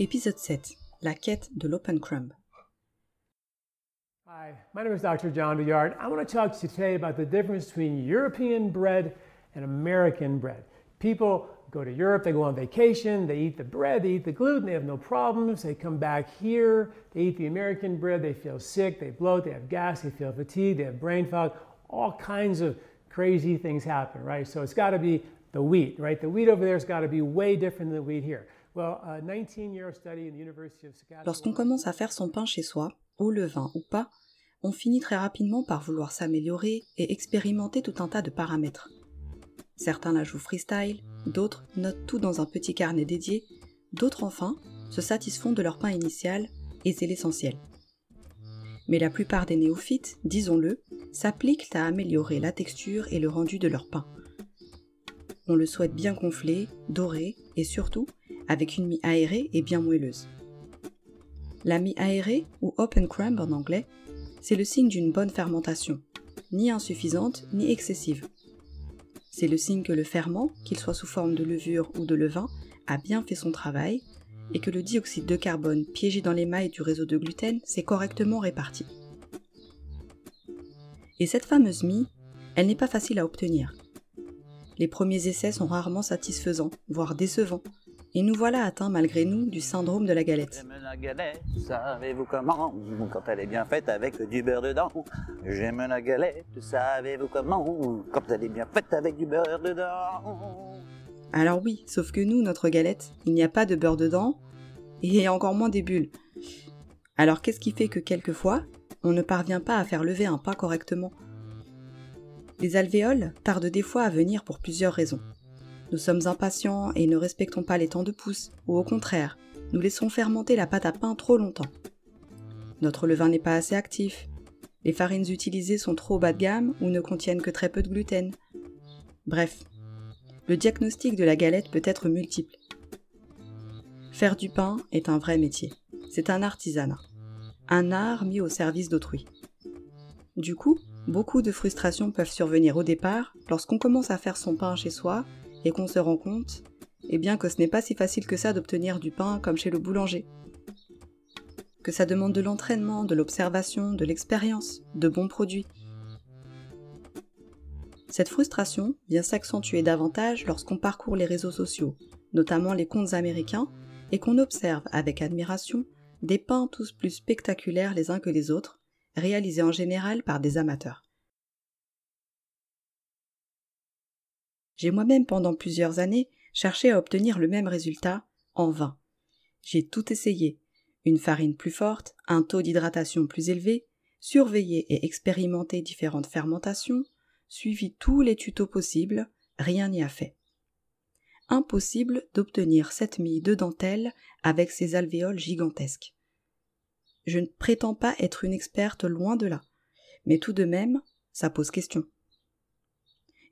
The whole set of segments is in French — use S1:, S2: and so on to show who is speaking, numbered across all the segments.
S1: Épisode 7. La quête de l'open crumb.
S2: Hi, my name is Dr. John Douillard. I want to talk to you today about the difference between European bread and American bread. People go to Europe, they go on vacation, they eat the bread, they eat the gluten, they have no problems. They come back here, they eat the American bread, they feel sick, they bloat, they have gas, they feel fatigued, they have brain fog. All kinds of crazy things happen, right? So it's got to be the wheat, right? The wheat over there has got to be way different than the wheat here. Well, a 19-year study in the University of Saskatchewan.
S1: Lorsqu'on commence à faire son pain chez soi, au levain ou pas, on finit très rapidement par vouloir s'améliorer et expérimenter tout un tas de paramètres. Certains la jouent freestyle, d'autres notent tout dans un petit carnet dédié, d'autres enfin se satisfont de leur pain initial et c'est l'essentiel. Mais la plupart des néophytes, disons-le, s'appliquent à améliorer la texture et le rendu de leur pain. On le souhaite bien gonflé, doré et surtout avec une mie aérée et bien moelleuse. La mie aérée, ou open crumb en anglais, c'est le signe d'une bonne fermentation, ni insuffisante ni excessive. C'est le signe que le ferment, qu'il soit sous forme de levure ou de levain, a bien fait son travail et que le dioxyde de carbone piégé dans les mailles du réseau de gluten s'est correctement réparti. Et cette fameuse mie, elle n'est pas facile à obtenir. Les premiers essais sont rarement satisfaisants, voire décevants, et nous voilà atteints malgré nous du syndrome de la galette.
S3: J'aime la galette, savez-vous comment? Quand elle est bien faite avec du beurre dedans. J'aime la galette, savez-vous comment? Quand elle est bien faite avec du beurre dedans.
S1: Alors oui, sauf que nous, notre galette, il n'y a pas de beurre dedans, et encore moins des bulles. Alors qu'est-ce qui fait que quelquefois, on ne parvient pas à faire lever un pain correctement? Les alvéoles tardent des fois à venir pour plusieurs raisons. Nous sommes impatients et ne respectons pas les temps de pousse, ou au contraire, nous laissons fermenter la pâte à pain trop longtemps. Notre levain n'est pas assez actif. Les farines utilisées sont trop bas de gamme ou ne contiennent que très peu de gluten. Bref, le diagnostic de la galette peut être multiple. Faire du pain est un vrai métier. C'est un artisanat. Un art mis au service d'autrui. Du coup, beaucoup de frustrations peuvent survenir au départ lorsqu'on commence à faire son pain chez soi et qu'on se rend compte, eh bien que ce n'est pas si facile que ça d'obtenir du pain comme chez le boulanger. Que ça demande de l'entraînement, de l'observation, de l'expérience, de bons produits. Cette frustration vient s'accentuer davantage lorsqu'on parcourt les réseaux sociaux, notamment les comptes américains, et qu'on observe avec admiration des pains tous plus spectaculaires les uns que les autres, réalisés en général par des amateurs. J'ai moi-même pendant plusieurs années cherché à obtenir le même résultat en vain. J'ai tout essayé. Une farine plus forte, un taux d'hydratation plus élevé, surveillé et expérimenté différentes fermentations, suivi tous les tutos possibles, rien n'y a fait. Impossible d'obtenir cette mie de dentelle avec ses alvéoles gigantesques. Je ne prétends pas être une experte loin de là, mais tout de même, ça pose question.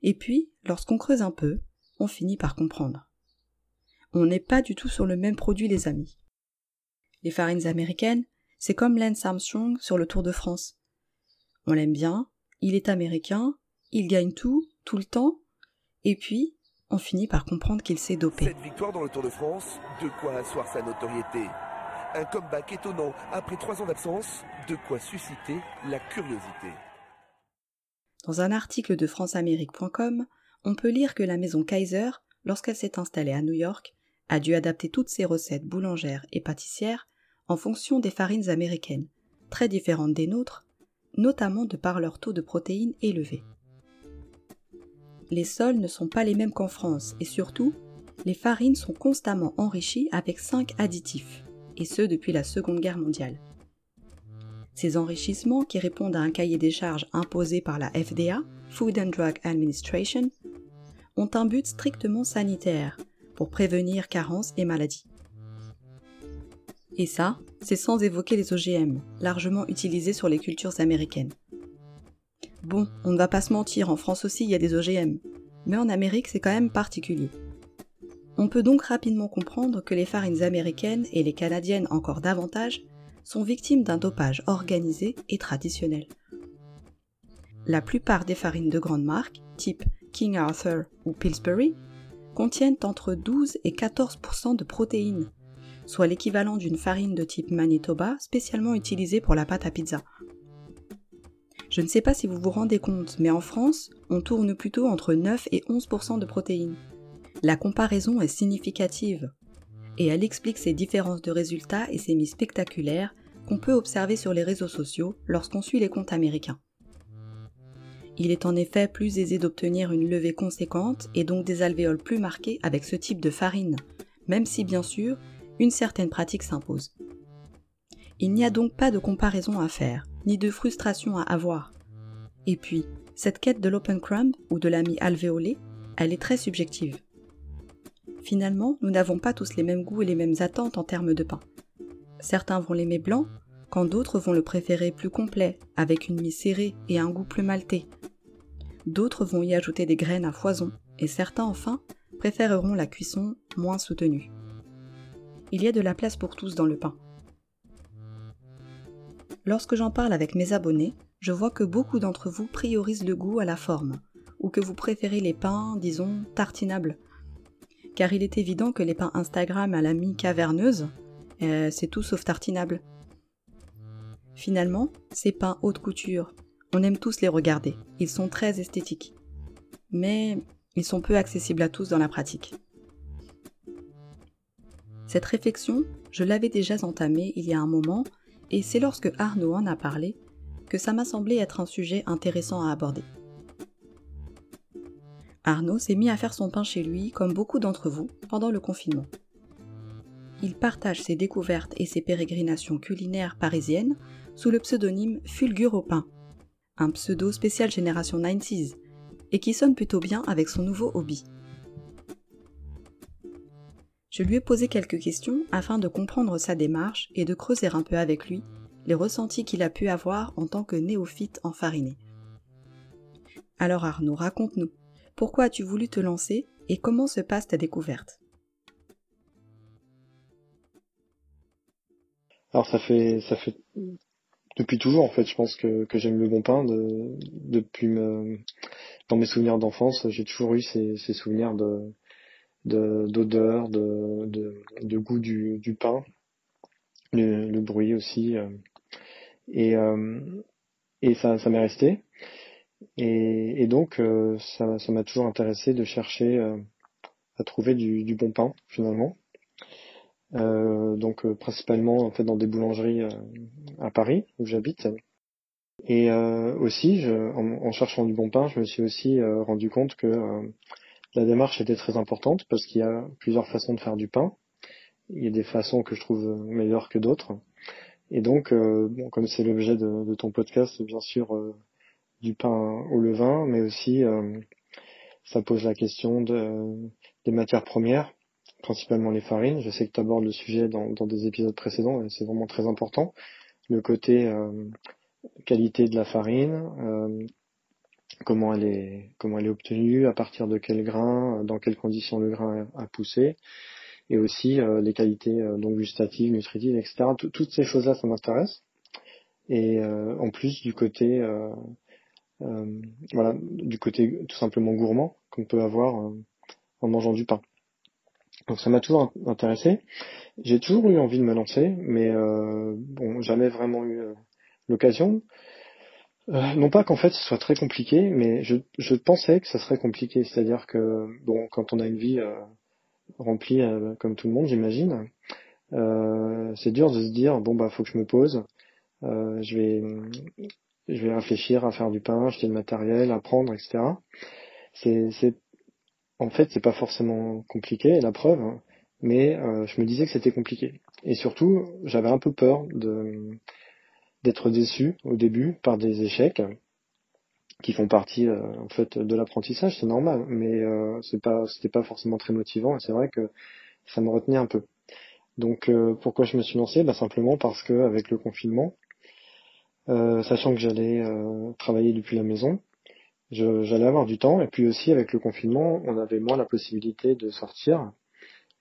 S1: Et puis, lorsqu'on creuse un peu, on finit par comprendre. On n'est pas du tout sur le même produit, les amis. Les farines américaines, c'est comme Lance Armstrong sur le Tour de France. On l'aime bien, il est américain, il gagne tout, tout le temps, et puis, on finit par comprendre qu'il s'est dopé.
S4: Cette victoire dans le Tour de France, de quoi asseoir sa notoriété. Un comeback étonnant après trois ans d'absence, de quoi susciter la curiosité.
S1: Dans un article de franceamérique.com, on peut lire que la maison Kaiser, lorsqu'elle s'est installée à New York, a dû adapter toutes ses recettes boulangères et pâtissières en fonction des farines américaines, très différentes des nôtres, notamment de par leur taux de protéines élevé. Les sols ne sont pas les mêmes qu'en France et surtout, les farines sont constamment enrichies avec 5 additifs, et ce depuis la Seconde Guerre mondiale. Ces enrichissements, qui répondent à un cahier des charges imposé par la FDA, Food and Drug Administration, ont un but strictement sanitaire, pour prévenir carences et maladies. Et ça, c'est sans évoquer les OGM, largement utilisés sur les cultures américaines. Bon, on ne va pas se mentir, en France aussi il y a des OGM, mais en Amérique c'est quand même particulier. On peut donc rapidement comprendre que les farines américaines, et les canadiennes encore davantage, sont victimes d'un dopage organisé et traditionnel. La plupart des farines de grandes marques, type King Arthur ou Pillsbury, contiennent entre 12 et 14% de protéines, soit l'équivalent d'une farine de type Manitoba spécialement utilisée pour la pâte à pizza. Je ne sais pas si vous vous rendez compte, mais en France, on tourne plutôt entre 9 et 11% de protéines. La comparaison est significative, et elle explique ces différences de résultats et ces mises spectaculaires qu'on peut observer sur les réseaux sociaux lorsqu'on suit les comptes américains. Il est en effet plus aisé d'obtenir une levée conséquente et donc des alvéoles plus marquées avec ce type de farine, même si bien sûr une certaine pratique s'impose. Il n'y a donc pas de comparaison à faire, ni de frustration à avoir. Et puis, cette quête de l'open crumb ou de l'ami alvéolé, elle est très subjective. Finalement, nous n'avons pas tous les mêmes goûts et les mêmes attentes en termes de pain. Certains vont l'aimer blanc, quand d'autres vont le préférer plus complet, avec une mie serrée et un goût plus maltais. D'autres vont y ajouter des graines à foison, et certains enfin préféreront la cuisson moins soutenue il y a de la place pour tous dans le pain. Lorsque j'en parle avec mes abonnés, je vois que beaucoup d'entre vous priorisent le goût à la forme, ou que vous préférez les pains, disons, tartinables. Car il est évident que les pains Instagram à la mi-caverneuse, euh, c'est tout sauf tartinable. Finalement, ces pains haute couture, on aime tous les regarder, ils sont très esthétiques. Mais ils sont peu accessibles à tous dans la pratique. Cette réflexion, je l'avais déjà entamée il y a un moment, et c'est lorsque Arnaud en a parlé que ça m'a semblé être un sujet intéressant à aborder. Arnaud s'est mis à faire son pain chez lui, comme beaucoup d'entre vous, pendant le confinement. Il partage ses découvertes et ses pérégrinations culinaires parisiennes sous le pseudonyme Fulgur au pain, un pseudo spécial génération 90s, et qui sonne plutôt bien avec son nouveau hobby. Je lui ai posé quelques questions afin de comprendre sa démarche et de creuser un peu avec lui les ressentis qu'il a pu avoir en tant que néophyte enfariné. Alors Arnaud, raconte-nous, pourquoi as-tu voulu te lancer et comment se passe ta découverte?
S5: Alors ça fait depuis toujours en fait, je pense que, j'aime le bon pain depuis dans mes souvenirs d'enfance, j'ai toujours eu ces souvenirs de d'odeur, de, goût du, pain, le, bruit aussi. Euh, et, euh, ça, m'est resté. Et, donc, euh, ça, m'a toujours intéressé de chercher à trouver du bon pain, finalement. Donc, principalement, en fait, dans des boulangeries à Paris, où j'habite. Et aussi, je, en, en, cherchant du bon pain, je me suis aussi rendu compte que la démarche était très importante parce qu'il y a plusieurs façons de faire du pain. Il y a des façons que je trouve meilleures que d'autres. Et donc, euh, bon, comme c'est l'objet de, ton podcast, bien sûr, euh, du pain au levain, mais aussi euh, ça pose la question de, des matières premières, principalement les farines. Je sais que tu abordes le sujet dans, dans des épisodes précédents et c'est vraiment très important. Le côté qualité de la farine, comment elle est comment elle est obtenue, à partir de quel grain, dans quelles conditions le grain a poussé, et aussi euh, les qualités euh, donc gustatives, nutritives, etc. toutes ces choses-là, ça m'intéresse. Et euh, en plus du côté voilà, du côté tout simplement gourmand qu'on peut avoir en mangeant du pain. Donc ça m'a toujours intéressé. J'ai toujours eu envie de me lancer, mais bon, jamais vraiment eu l'occasion. Euh, non pas qu'en fait ce soit très compliqué, mais je, je pensais que ça serait compliqué. C'est-à-dire que bon, quand on a une vie euh, remplie euh, comme tout le monde, j'imagine, c'est dur de se dire bon bah faut que je me pose, je vais je vais réfléchir à faire du pain, acheter le matériel, apprendre, etc. C'est en fait c'est pas forcément compliqué, la preuve, hein, mais je me disais que c'était compliqué. Et surtout, j'avais un peu peur d'être déçu au début par des échecs qui font partie euh, en fait de l'apprentissage, c'est normal, mais euh, c'est pas c'était pas forcément très motivant et c'est vrai que ça me retenait un peu. Donc euh, pourquoi je me suis lancé? Bah, simplement parce que avec le confinement, sachant que j'allais travailler depuis la maison, j'allais avoir du temps et puis aussi avec le confinement, on avait moins la possibilité de sortir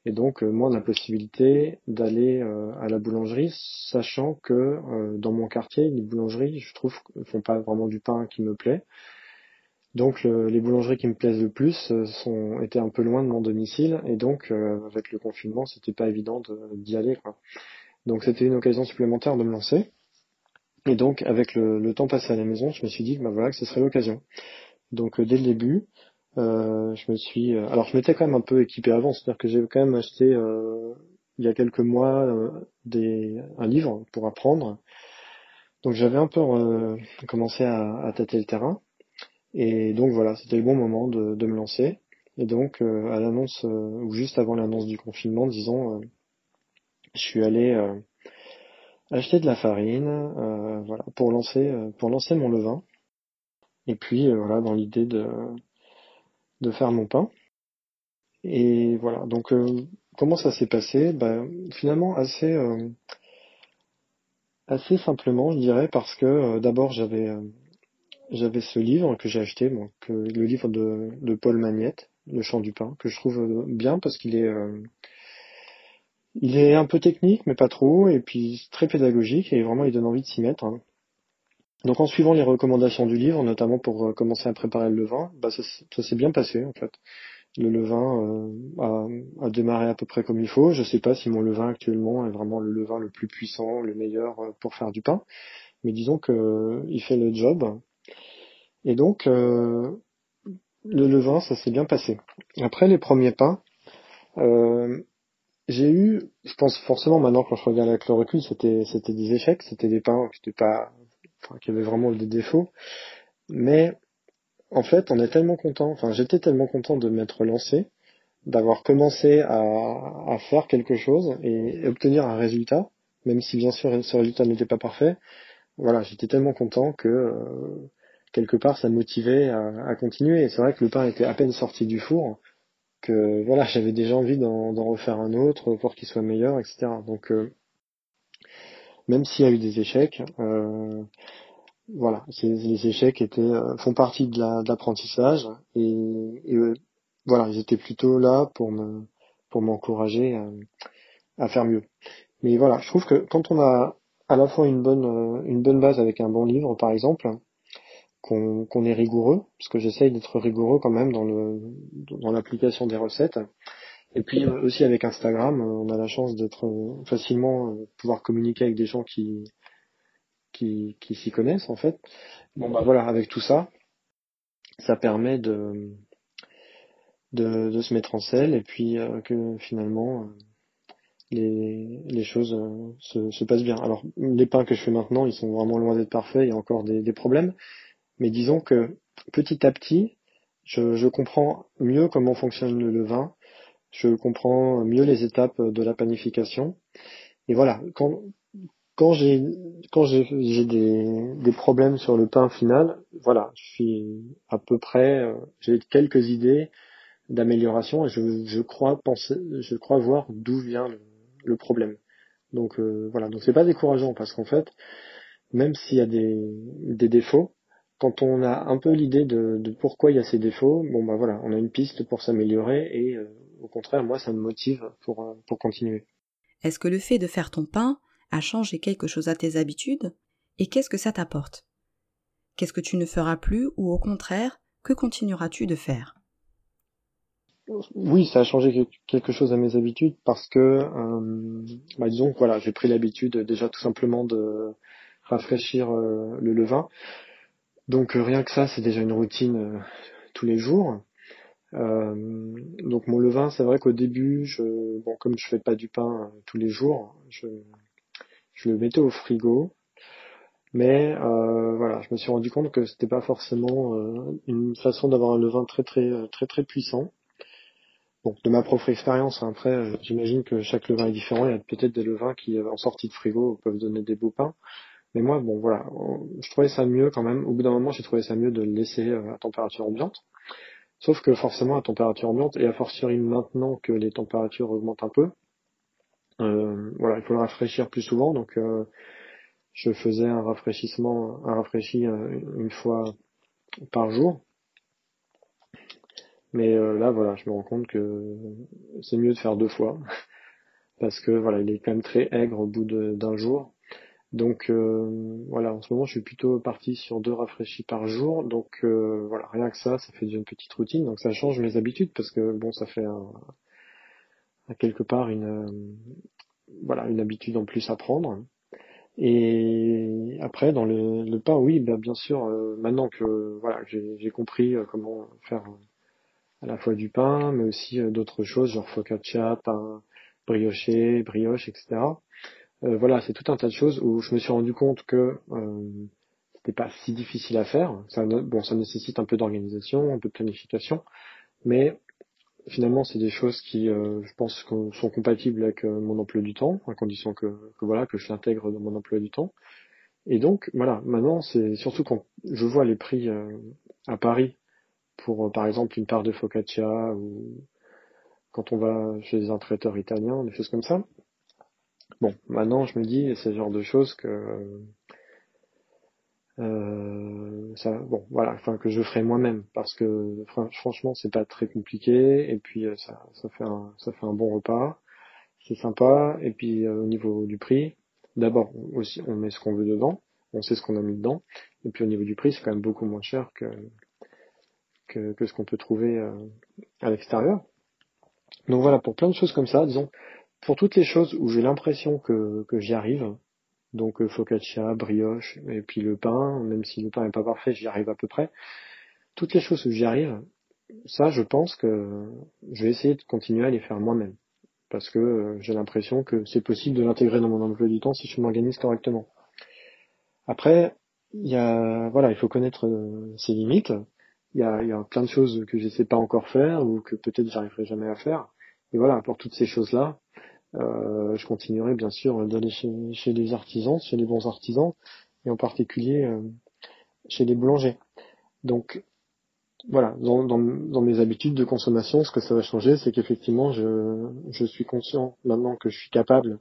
S5: et donc euh, moi, on a la possibilité d'aller euh, à la boulangerie, sachant que euh, dans mon quartier, les boulangeries, je trouve, font pas vraiment du pain qui me plaît. Donc les boulangeries qui me plaisent le plus sont étaient un peu loin de mon domicile et donc avec le confinement, c'était pas évident d'y aller. Quoi. Donc c'était une occasion supplémentaire de me lancer. Et donc avec le, temps passé à la maison, je me suis dit que bah, voilà que ce serait l'occasion. Donc dès le début, euh, je me suis, euh, alors je m'étais quand même un peu équipé avant, c'est-à-dire que j'ai quand même acheté euh, il y a quelques mois un livre pour apprendre. Donc j'avais un peu commencé à, tâter le terrain. Et donc voilà, c'était le bon moment de, de me lancer. Et donc à l'annonce, ou juste avant l'annonce du confinement, disons, je suis allé acheter de la farine, voilà, pour lancer, pour lancer mon levain. Et puis voilà, dans l'idée de de faire mon pain. Et voilà, donc euh, comment ça s'est passé? Ben, Finalement assez, euh, assez simplement, je dirais, parce que euh, d'abord j'avais j'avais ce livre que j'ai acheté, donc, le livre de, de Paul Magnette, Le chant du pain, que je trouve bien parce qu'il est il est un peu technique, mais pas trop, et puis très pédagogique, et vraiment il donne envie de s'y mettre. Hein. Donc en suivant les recommandations du livre, notamment pour euh, commencer à préparer le levain, bah ça, s'est bien passé en fait. Le levain euh, a, démarré à peu près comme il faut. Je sais pas si mon levain actuellement est vraiment le levain le plus puissant, le meilleur euh, pour faire du pain, mais disons que il fait le job. Et donc le levain, ça s'est bien passé. Après les premiers pains, j'ai eu, je pense forcément maintenant quand je regarde avec le recul, c'était c'était des échecs, c'était des pains qui n'étaient pas enfin, qui avait vraiment des défauts. Mais en fait, on est tellement content, enfin j'étais tellement content de m'être lancé, d'avoir commencé à, à, faire quelque chose et obtenir un résultat, même si bien sûr ce résultat n'était pas parfait. Voilà, j'étais tellement content que euh, quelque part ça me motivait à, à continuer. C'est vrai que le pain était à peine sorti du four, voilà, j'avais déjà envie d'en refaire un autre pour qu'il soit meilleur, etc. Donc euh, même s'il y a eu des échecs, euh, voilà, les échecs étaient euh, font partie de l'apprentissage et, voilà, ils étaient plutôt là pour me pour m'encourager à, faire mieux. Mais voilà, je trouve que quand on a à la fois une bonne base avec un bon livre, par exemple, qu'on est rigoureux, parce que j'essaye d'être rigoureux quand même dans le dans l'application des recettes, et puis euh, aussi avec Instagram, euh, on a la chance d'être euh, facilement pouvoir communiquer avec des gens qui qui, qui s'y connaissent en fait. Bon bah voilà, avec tout ça, ça permet de de, de se mettre en selle et puis que finalement les, les choses se, se passent bien. Alors les pains que je fais maintenant, ils sont vraiment loin d'être parfaits, il y a encore des, des problèmes, mais disons que petit à petit, je, je comprends mieux comment fonctionne le levain, je comprends mieux les étapes de la panification. Et voilà, quand, quand j'ai quand j'ai des, des problèmes sur le pain final, voilà, je suis à peu près, euh, j'ai quelques idées d'amélioration et je, je crois penser, je crois voir d'où vient le, le, problème. Donc euh, voilà, donc c'est pas décourageant parce qu'en fait, même s'il y a des, des défauts, quand on a un peu l'idée de, de, pourquoi il y a ces défauts, bon bah voilà, on a une piste pour s'améliorer et euh, au contraire, moi, ça me motive pour, euh, pour continuer.
S1: Est-ce que le fait de faire ton pain a changé quelque chose à tes habitudes Et qu'est-ce que ça t'apporte? Qu'est-ce que tu ne feras plus ou au contraire, que continueras-tu de faire?
S5: Oui, ça a changé quelque chose à mes habitudes parce que, euh, bah, disons voilà, j'ai pris l'habitude déjà tout simplement de rafraîchir euh, le levain. Donc rien que ça, c'est déjà une routine tous les jours. Euh, donc mon levain, c'est vrai qu'au début, comme je fais pas du pain euh, tous les jours, je, le mettais au frigo. Mais euh, voilà, je me suis rendu compte que c'était pas forcément euh, une façon d'avoir un levain très très très très puissant. Bon, de ma propre expérience, hein, après, j'imagine que chaque levain est différent. Il y a peut-être des levains qui, en sortie de frigo, peuvent donner des beaux pains. Mais moi, bon, voilà, je trouvais ça mieux quand même. Au bout d'un moment, j'ai trouvé ça mieux de le laisser à température ambiante. Sauf que forcément, à température ambiante, et à fortiori maintenant que les températures augmentent un peu, euh, voilà, il faut le rafraîchir plus souvent. Donc, euh, je faisais un rafraîchissement, un rafraîchi euh, une fois par jour. Mais là, voilà, je me rends compte que c'est mieux de faire deux fois. Parce que voilà, il est quand même très aigre au bout d'un jour. Donc voilà, en ce moment je suis plutôt parti sur deux rafraîchis par jour. Donc voilà, rien que ça, ça fait une petite routine. Donc ça change mes habitudes parce que bon, ça fait un, quelque part une voilà une habitude en plus à prendre. Et après dans le, le pain, oui, ben, bien sûr, euh, maintenant que voilà j'ai compris euh, comment faire à la fois du pain, mais aussi euh, d'autres choses, genre focaccia, pain brioché, brioche, etc. voilà, c'est tout un tas de choses où je me suis rendu compte que c'était pas si difficile à faire. Ça, bon, ça nécessite un peu d'organisation, un peu de planification, mais finalement, c'est des choses qui, euh, je pense, sont compatibles avec euh, mon emploi du temps, à condition que, voilà, que je l'intègre dans mon emploi du temps. Et donc, voilà, maintenant, c'est surtout quand je vois les prix euh, à Paris pour, par exemple, une part de focaccia ou quand on va chez un traiteur italien, des choses comme ça. Bon, maintenant, je me dis, c'est le genre de choses que euh, ça, bon, voilà, enfin que je ferai moi-même parce que franchement c'est pas très compliqué et puis euh, ça, fait un, ça fait un bon repas, c'est sympa et puis euh, au niveau du prix, d'abord aussi on met ce qu'on veut dedans, on sait ce qu'on a mis dedans et puis au niveau du prix c'est quand même beaucoup moins cher que que, que ce qu'on peut trouver à l'extérieur. Donc voilà pour plein de choses comme ça, disons pour toutes les choses où j'ai l'impression que que j'y arrive, donc euh, focaccia, brioche, et puis le pain, même si le pain n'est pas parfait, j'y arrive à peu près. Toutes les choses où j'y arrive, ça je pense que je vais essayer de continuer à les faire moi-même. Parce que euh, j'ai l'impression que c'est possible de l'intégrer dans mon emploi du temps si je m'organise correctement. Après, il y a voilà, il faut connaître euh, ses limites. Il y a, plein de choses que je sais pas encore faire ou que peut-être j'arriverai jamais à faire. Et voilà, pour toutes ces choses-là, euh, je continuerai bien sûr d'aller chez, chez, les artisans, chez les bons artisans, et en particulier euh, chez les boulangers. Donc voilà, dans, mes habitudes de consommation, ce que ça va changer, c'est qu'effectivement, je, suis conscient maintenant que je suis capable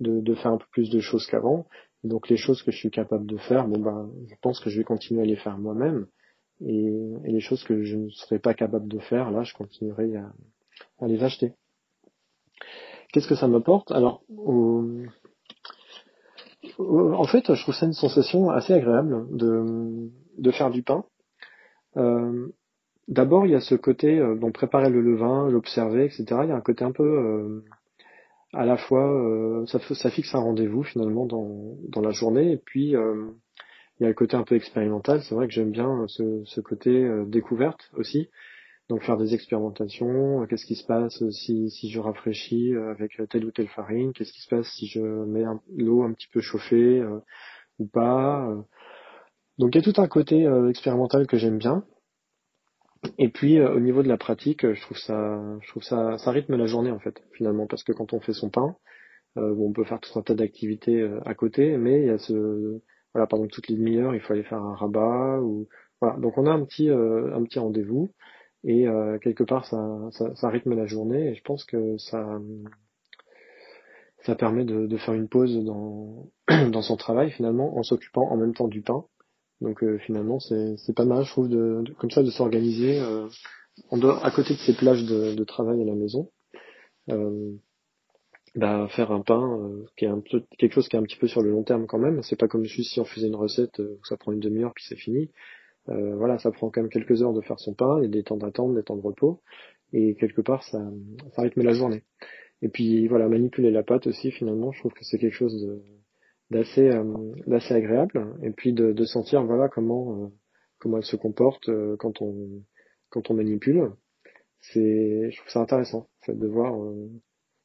S5: de, faire un peu plus de choses qu'avant. Donc les choses que je suis capable de faire, bon ben, je pense que je vais continuer à les faire moi-même. Et, et, les choses que je ne serais pas capable de faire, là, je continuerai à les acheter. Qu'est-ce que ça m'apporte? Alors, en fait, je trouve ça une sensation assez agréable de, faire du pain. Euh, d'abord, il y a ce côté, euh, préparer le levain, l'observer, etc. Il y a un côté un peu, euh, à la fois, ça, fixe un rendez-vous finalement dans, la journée, et puis il y a le côté un peu expérimental. C'est vrai que j'aime bien ce côté découverte aussi. Donc faire des expérimentations, euh, qu'est-ce qui se passe si, si je rafraîchis euh, avec telle ou telle farine, qu'est-ce qui se passe si je mets l'eau un petit peu chauffée euh, ou pas. Donc il y a tout un côté expérimental que j'aime bien. Et puis au niveau de la pratique, je trouve ça, je trouve ça, ça rythme la journée en fait finalement parce que quand on fait son pain, on peut faire tout un tas d'activités à côté, mais il y a ce, voilà pendant toutes les demi-heures il faut aller faire un rabat ou voilà donc on a un petit, un petit rendez-vous et euh, quelque part ça, ça, ça, rythme la journée et je pense que ça ça permet de, de faire une pause dans, dans son travail finalement en s'occupant en même temps du pain. Donc euh, finalement c'est, pas mal je trouve de, comme ça de s'organiser euh, en à côté de ses plages de, de travail à la maison euh, bah, faire un pain euh, qui est un peu, quelque chose qui est un petit peu sur le long terme quand même. C'est pas comme si on faisait une recette où ça prend une demi-heure puis c'est fini euh, voilà, ça prend quand même quelques heures de faire son pain, il y a des temps d'attente, des temps de repos, et quelque part ça, ça rythme la journée. Et puis voilà, manipuler la pâte aussi finalement, je trouve que c'est quelque chose d'assez euh, d'assez agréable, et puis de, de sentir voilà comment euh, comment elle se comporte euh, quand on quand on manipule. C'est, je trouve ça intéressant, en fait, de voir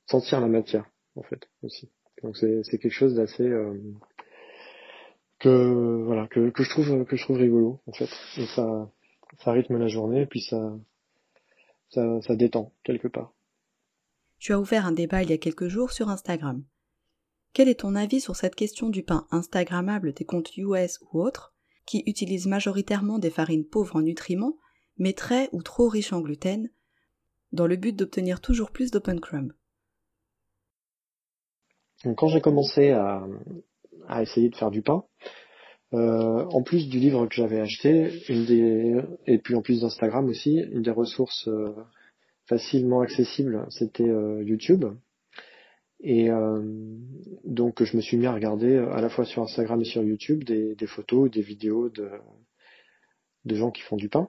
S5: sentir la matière en fait aussi. Donc c'est quelque chose d'assez que voilà que, que je trouve que je trouve rigolo en fait et ça ça rythme la journée et puis ça ça, ça détend quelque part.
S1: Tu as ouvert un débat il y a quelques jours sur Instagram. Quel est ton avis sur cette question du pain Instagrammable des comptes US ou autres, qui utilisent majoritairement des farines pauvres en nutriments, mais très ou trop riches en gluten, dans le but d'obtenir toujours plus d'open crumb?
S5: Quand j'ai commencé à, à, essayer de faire du pain, euh, en plus du livre que j'avais acheté, et puis en plus d'Instagram aussi, une des ressources euh, facilement accessibles, c'était euh, YouTube. Et donc je me suis mis à regarder à la fois sur Instagram et sur YouTube des, des photos, des vidéos de, de gens qui font du pain.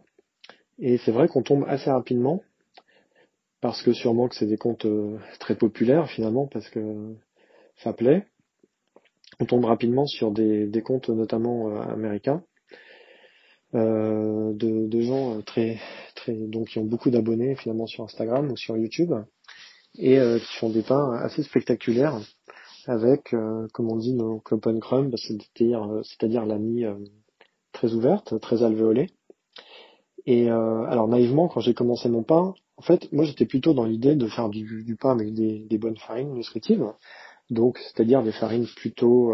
S5: Et c'est vrai qu'on tombe assez rapidement, parce que sûrement que c'est des comptes très populaires finalement, parce que ça plaît. On tombe rapidement sur des, comptes notamment euh, américains, euh, de, gens très très donc qui ont beaucoup d'abonnés finalement sur Instagram ou sur YouTube et euh, qui font des pains assez spectaculaires avec, euh, comme on dit, nos open crumb, c'est-à-dire, euh, c'est-à-dire la mie très ouverte, très alvéolée. Et alors naïvement, quand j'ai commencé mon pain, en fait, moi j'étais plutôt dans l'idée de faire du, du pain avec des, des, bonnes farines nutritives, donc c'est-à-dire des farines plutôt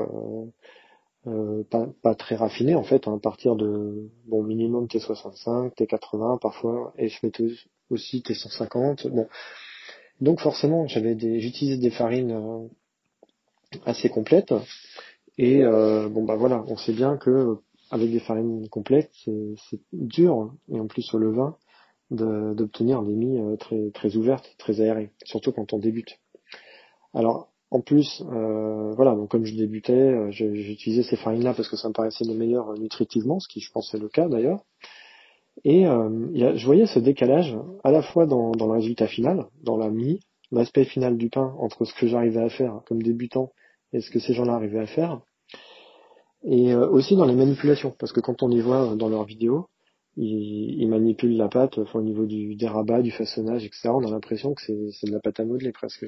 S5: euh, pas, pas, très raffinées en fait, hein, à partir de bon minimum T65, T80 parfois, et je mettais aussi T150. Bon, donc forcément, j'avais des, j'utilisais des farines euh, assez complètes. Et euh, bon bah voilà, on sait bien que avec des farines complètes, c'est dur, et en plus au levain, d'obtenir des mie euh, très très ouvertes, très aérées, surtout quand on débute. Alors en plus, euh, voilà, donc comme je débutais, j'utilisais ces farines-là parce que ça me paraissait les meilleures nutritivement, ce qui je pense est le cas d'ailleurs. Et euh, je voyais ce décalage à la fois dans, dans le résultat final, dans la mie, l'aspect final du pain entre ce que j'arrivais à faire comme débutant et ce que ces gens-là arrivaient à faire, et euh, aussi dans les manipulations, parce que quand on y voit dans leurs vidéos, ils manipulent la pâte au niveau du dérabat, du façonnage, etc. On a l'impression que c'est de la pâte à modeler presque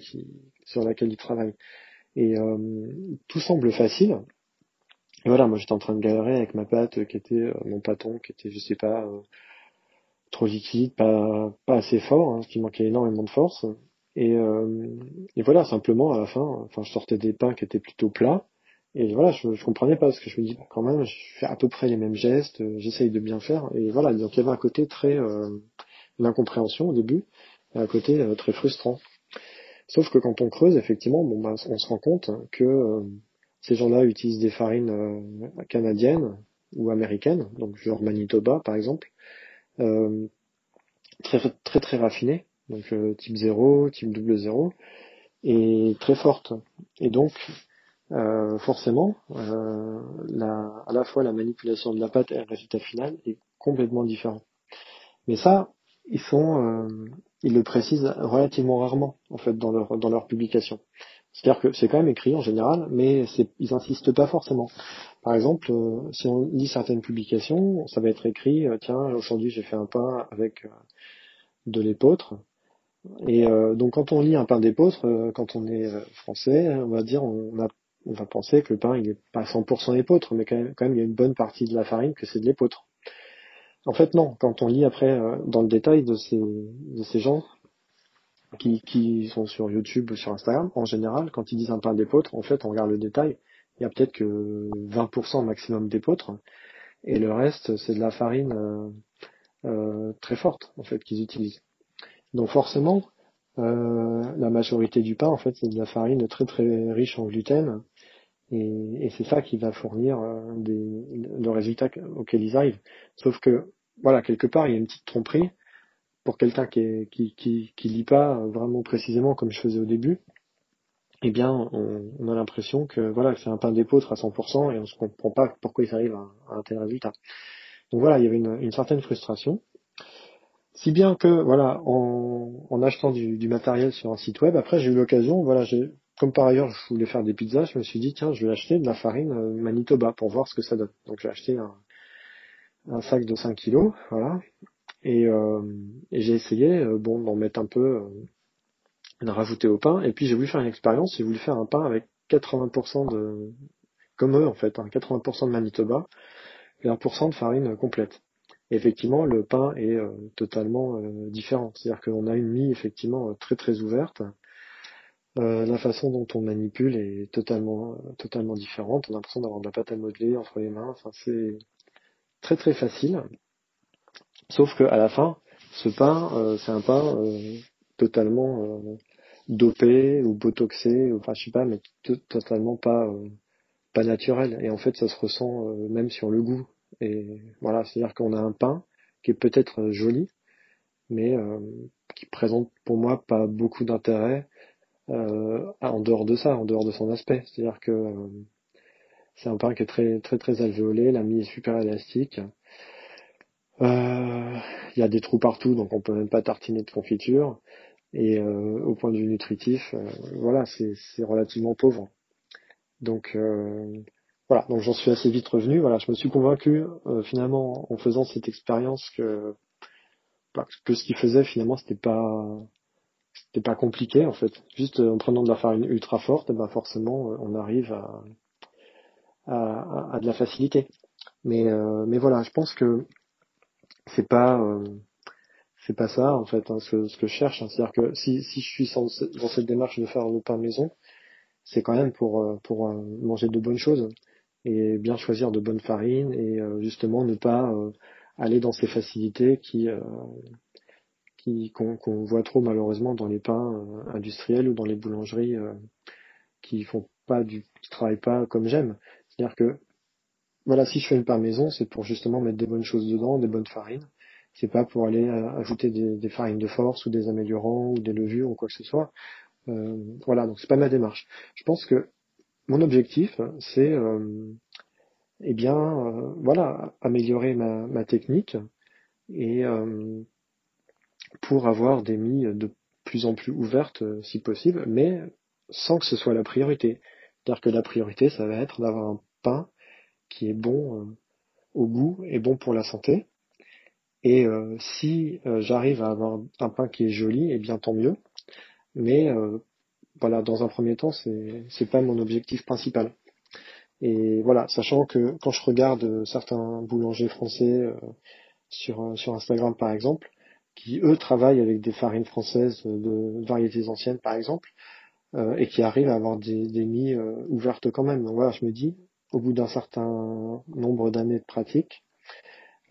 S5: sur laquelle ils travaillent. Et euh, tout semble facile. Voilà, moi j'étais en train de galérer avec ma pâte qui était euh, mon pâton, qui était, je sais pas, euh, trop liquide, pas, assez fort, hein, qui manquait énormément de force. Et, voilà, simplement à la fin, enfin, je sortais des pains qui états plutôt plats. Et voilà, je, je comprenais pas parce que je me dis bah, quand même, je fais à peu près les mêmes gestes, euh, j'essaye de bien faire. Et voilà, donc il y avait un côté très euh, l'incompréhension au début, et un côté euh, très frustrant. Sauf que quand on creuse, effectivement, bon bah, on se rend compte que euh, ces gens-là utilisent des farines canadiennes ou américaines, donc genre Manitoba par exemple, très très très raffinées donc euh, type 0, type double 0, et très forte. Et donc, euh, forcément, euh, la, à la fois la manipulation de la pâte et le résultat final est complètement différent. Mais ça, ils font, euh, ils le précisent relativement rarement en fait dans leur dans publication. C'est-à-dire que c'est quand même écrit en général, mais ils insistent pas forcément. Par exemple, si on lit certaines publications, ça va être écrit, tiens, aujourd'hui j'ai fait un pain avec de l'épeautre, et donc quand on lit un pain d'épeautre, quand on est français, on va dire, on, a, on va penser que le pain il est pas 100% épeautre, mais quand même, quand même il y a une bonne partie de la farine que c'est de l'épeautre. En fait non, quand on lit après dans le détail de ces, gens qui, sont sur YouTube ou sur Instagram, en général, quand ils disent un pain d'épeautre, en fait on regarde le détail, il y a peut-être que 20% maximum d'épeautre, et le reste c'est de la farine très forte en fait qu'ils utilisent. Donc forcément, euh, la majorité du pain, en fait, c'est de la farine très très riche en gluten. Et, c'est ça qui va fournir euh, le résultat auquel ils arrivent. Sauf que, voilà, quelque part, il y a une petite tromperie pour quelqu'un qui, qui, qui, qui lit pas vraiment précisément comme je faisais au début. Eh bien, on, a l'impression que voilà, c'est un pain d'épeautre à 100% et on se comprend pas pourquoi ils arrivent à, un tel résultat. Donc voilà, il y avait une, une certaine frustration. Si bien que, voilà, en, en achetant du, du, matériel sur un site web, après j'ai eu l'occasion, voilà, j'ai, comme par ailleurs je voulais faire des pizzas, je me suis dit, tiens, je vais acheter de la farine euh, Manitoba pour voir ce que ça donne. Donc j'ai acheté un, sac de 5 kilos, voilà, et, euh, et j'ai essayé, euh, bon, d'en mettre un peu, euh, de rajouter au pain, et puis j'ai voulu faire une expérience, j'ai voulu faire un pain avec 80% de, comme eux en fait, hein, 80% de Manitoba, et 1% de farine complète effectivement, le pain est totalement différent. C'est-à-dire qu'on a une mie effectivement très très ouverte, Euh, la façon dont on manipule est totalement, totalement différente. On a l'impression d'avoir de la pâte à modeler entre les mains. Enfin, c'est très très facile. Sauf que à la fin, ce pain, euh, c'est un pain euh, totalement dopé ou botoxé, enfin je sais pas, mais totalement pas pas naturel. Et en fait, ça se ressent même sur le goût. Et voilà, c'est-à-dire qu'on a un pain qui est peut-être joli, mais qui présente pour moi pas beaucoup d'intérêt en dehors de ça, en dehors de son aspect. C'est-à-dire que c'est un pain qui est très très très alvéolé, la mie est super élastique. Euh, il y a des trous partout, donc on peut même pas tartiner de confiture. Et euh, au point de vue nutritif, euh, voilà, c'est relativement pauvre. Donc voilà, donc j'en suis assez vite revenu. Voilà, je me suis convaincu finalement en faisant cette expérience que bah, que ce qu'il faisait finalement c'était pas c'était pas compliqué en fait. Juste en prenant de la farine ultra forte, ben forcément on arrive à, à, à de la facilité. Mais mais voilà, je pense que c'est pas euh, c'est pas ça en fait hein, ce, que je cherche. Hein. C'est-à-dire que si, si je suis dans cette démarche de faire le pain maison, c'est quand même pour euh, pour euh, manger de bonnes choses et bien choisir de bonnes farines et justement ne pas aller dans ces facilités qui qu'on voit trop malheureusement dans les pains industriels ou dans les boulangeries qui font pas du qui travaillent pas comme j'aime. C'est-à-dire que voilà, si je fais une pain maison, c'est pour justement mettre des bonnes choses dedans, des bonnes farines. C'est pas pour aller euh, ajouter des, farines de force ou des améliorants ou des levures ou quoi que ce soit. Euh, voilà, donc c'est pas ma démarche. Je pense que mon objectif, c'est euh, eh bien, euh, voilà, améliorer ma, ma technique et pour avoir des mie de plus en plus ouvertes si possible, mais sans que ce soit la priorité. C'est-à-dire que la priorité, ça va être d'avoir un pain qui est bon euh, au goût et bon pour la santé. Et euh, si euh, j'arrive à avoir un pain qui est joli, eh bien tant mieux. Mais voilà, dans un premier temps, c'est c'est pas mon objectif principal. Et voilà, sachant que quand je regarde certains boulangers français sur sur Instagram par exemple, qui eux travaillent avec des farines françaises de variétés anciennes par exemple, et qui arrivent à avoir des, des mie ouvertes quand même. Donc voilà, je me dis, au bout d'un certain nombre d'années de pratique,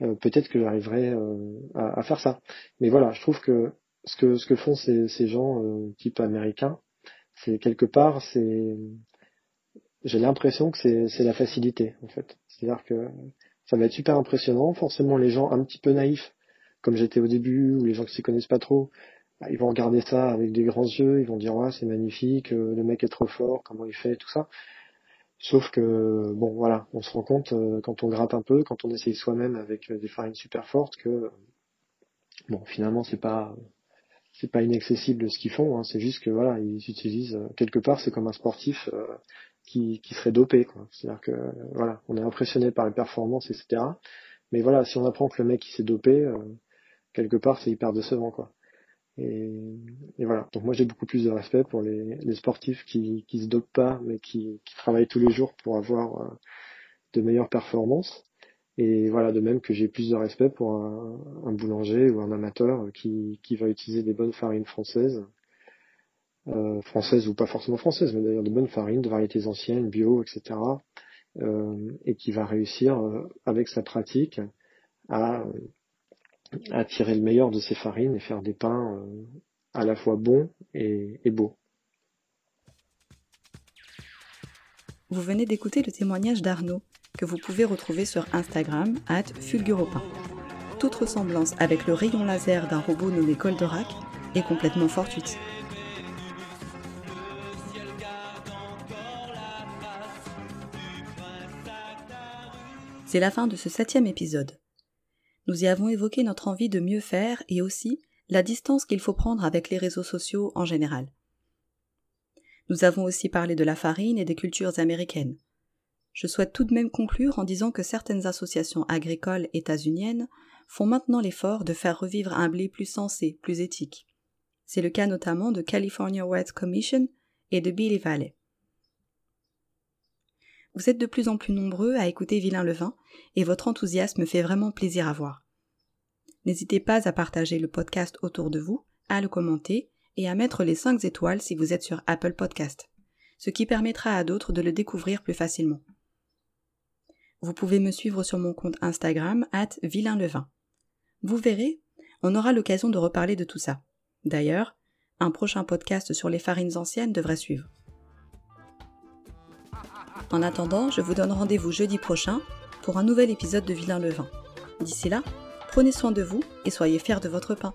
S5: euh, peut-être que j'arriverai euh, à, faire ça. Mais voilà, je trouve que ce que ce que font ces, ces gens euh, type américains, c'est quelque part, c'est j'ai l'impression que c'est la facilité en fait. C'est-à-dire que ça va être super impressionnant. Forcément, les gens un petit peu naïfs, comme j'étais au début, ou les gens qui s'y connaissent pas trop, bah, ils vont regarder ça avec des grands yeux, ils vont dire ouais c'est magnifique, le mec est trop fort, comment il fait, tout ça. Sauf que, bon, voilà, on se rend compte euh, quand on gratte un peu, quand on essaye soi-même avec euh, des farines super fortes, que, bon, finalement, c'est pas, c'est pas inaccessible ce qu'ils font. Hein, c'est juste que, voilà, ils utilisent euh, quelque part, c'est comme un sportif qui, qui serait dopé, quoi. C'est-à-dire que, voilà, on est impressionné par les performances, etc. Mais voilà, si on apprend que le mec il s'est dopé, quelque part, c'est hyper décevant, quoi. Et, voilà. Donc moi j'ai beaucoup plus de respect pour les, sportifs qui, qui se dopent pas, mais qui, travaillent tous les jours pour avoir euh, de meilleures performances. Et voilà, de même que j'ai plus de respect pour un, boulanger ou un amateur qui, va utiliser des bonnes farines françaises, euh, françaises ou pas forcément françaises, mais d'ailleurs de bonnes farines, de variétés anciennes, bio, etc. Euh, et qui va réussir avec sa pratique à à tirer le meilleur de ces farines et faire des pains euh, à la fois bons et, beaux.
S1: Vous venez d'écouter le témoignage d'Arnaud, que vous pouvez retrouver sur Instagram, at Fulguropin. Toute ressemblance avec le rayon laser d'un robot nommé Goldorak est complètement fortuite. C'est la fin de ce septième épisode. Nous y avons évoqué notre envie de mieux faire et aussi la distance qu'il faut prendre avec les réseaux sociaux en général. Nous avons aussi parlé de la farine et des cultures américaines. Je souhaite tout de même conclure en disant que certaines associations agricoles états-uniennes font maintenant l'effort de faire revivre un blé plus sensé, plus éthique. C'est le cas notamment de California Wheat Commission et de Billy Valley. Vous êtes de plus en plus nombreux à écouter Vilain le vin et votre enthousiasme fait vraiment plaisir à voir. N'hésitez pas à partager le podcast autour de vous, à le commenter et à mettre les 5 étoiles si vous êtes sur Apple Podcast, ce qui permettra à d'autres de le découvrir plus facilement. Vous pouvez me suivre sur mon compte Instagram, at. Vous verrez, on aura l'occasion de reparler de tout ça. D'ailleurs, un prochain podcast sur les farines anciennes devrait suivre. En attendant, je vous donne rendez-vous jeudi prochain pour un nouvel épisode de Vilain le Vin. D'ici là, prenez soin de vous et soyez fiers de votre pain.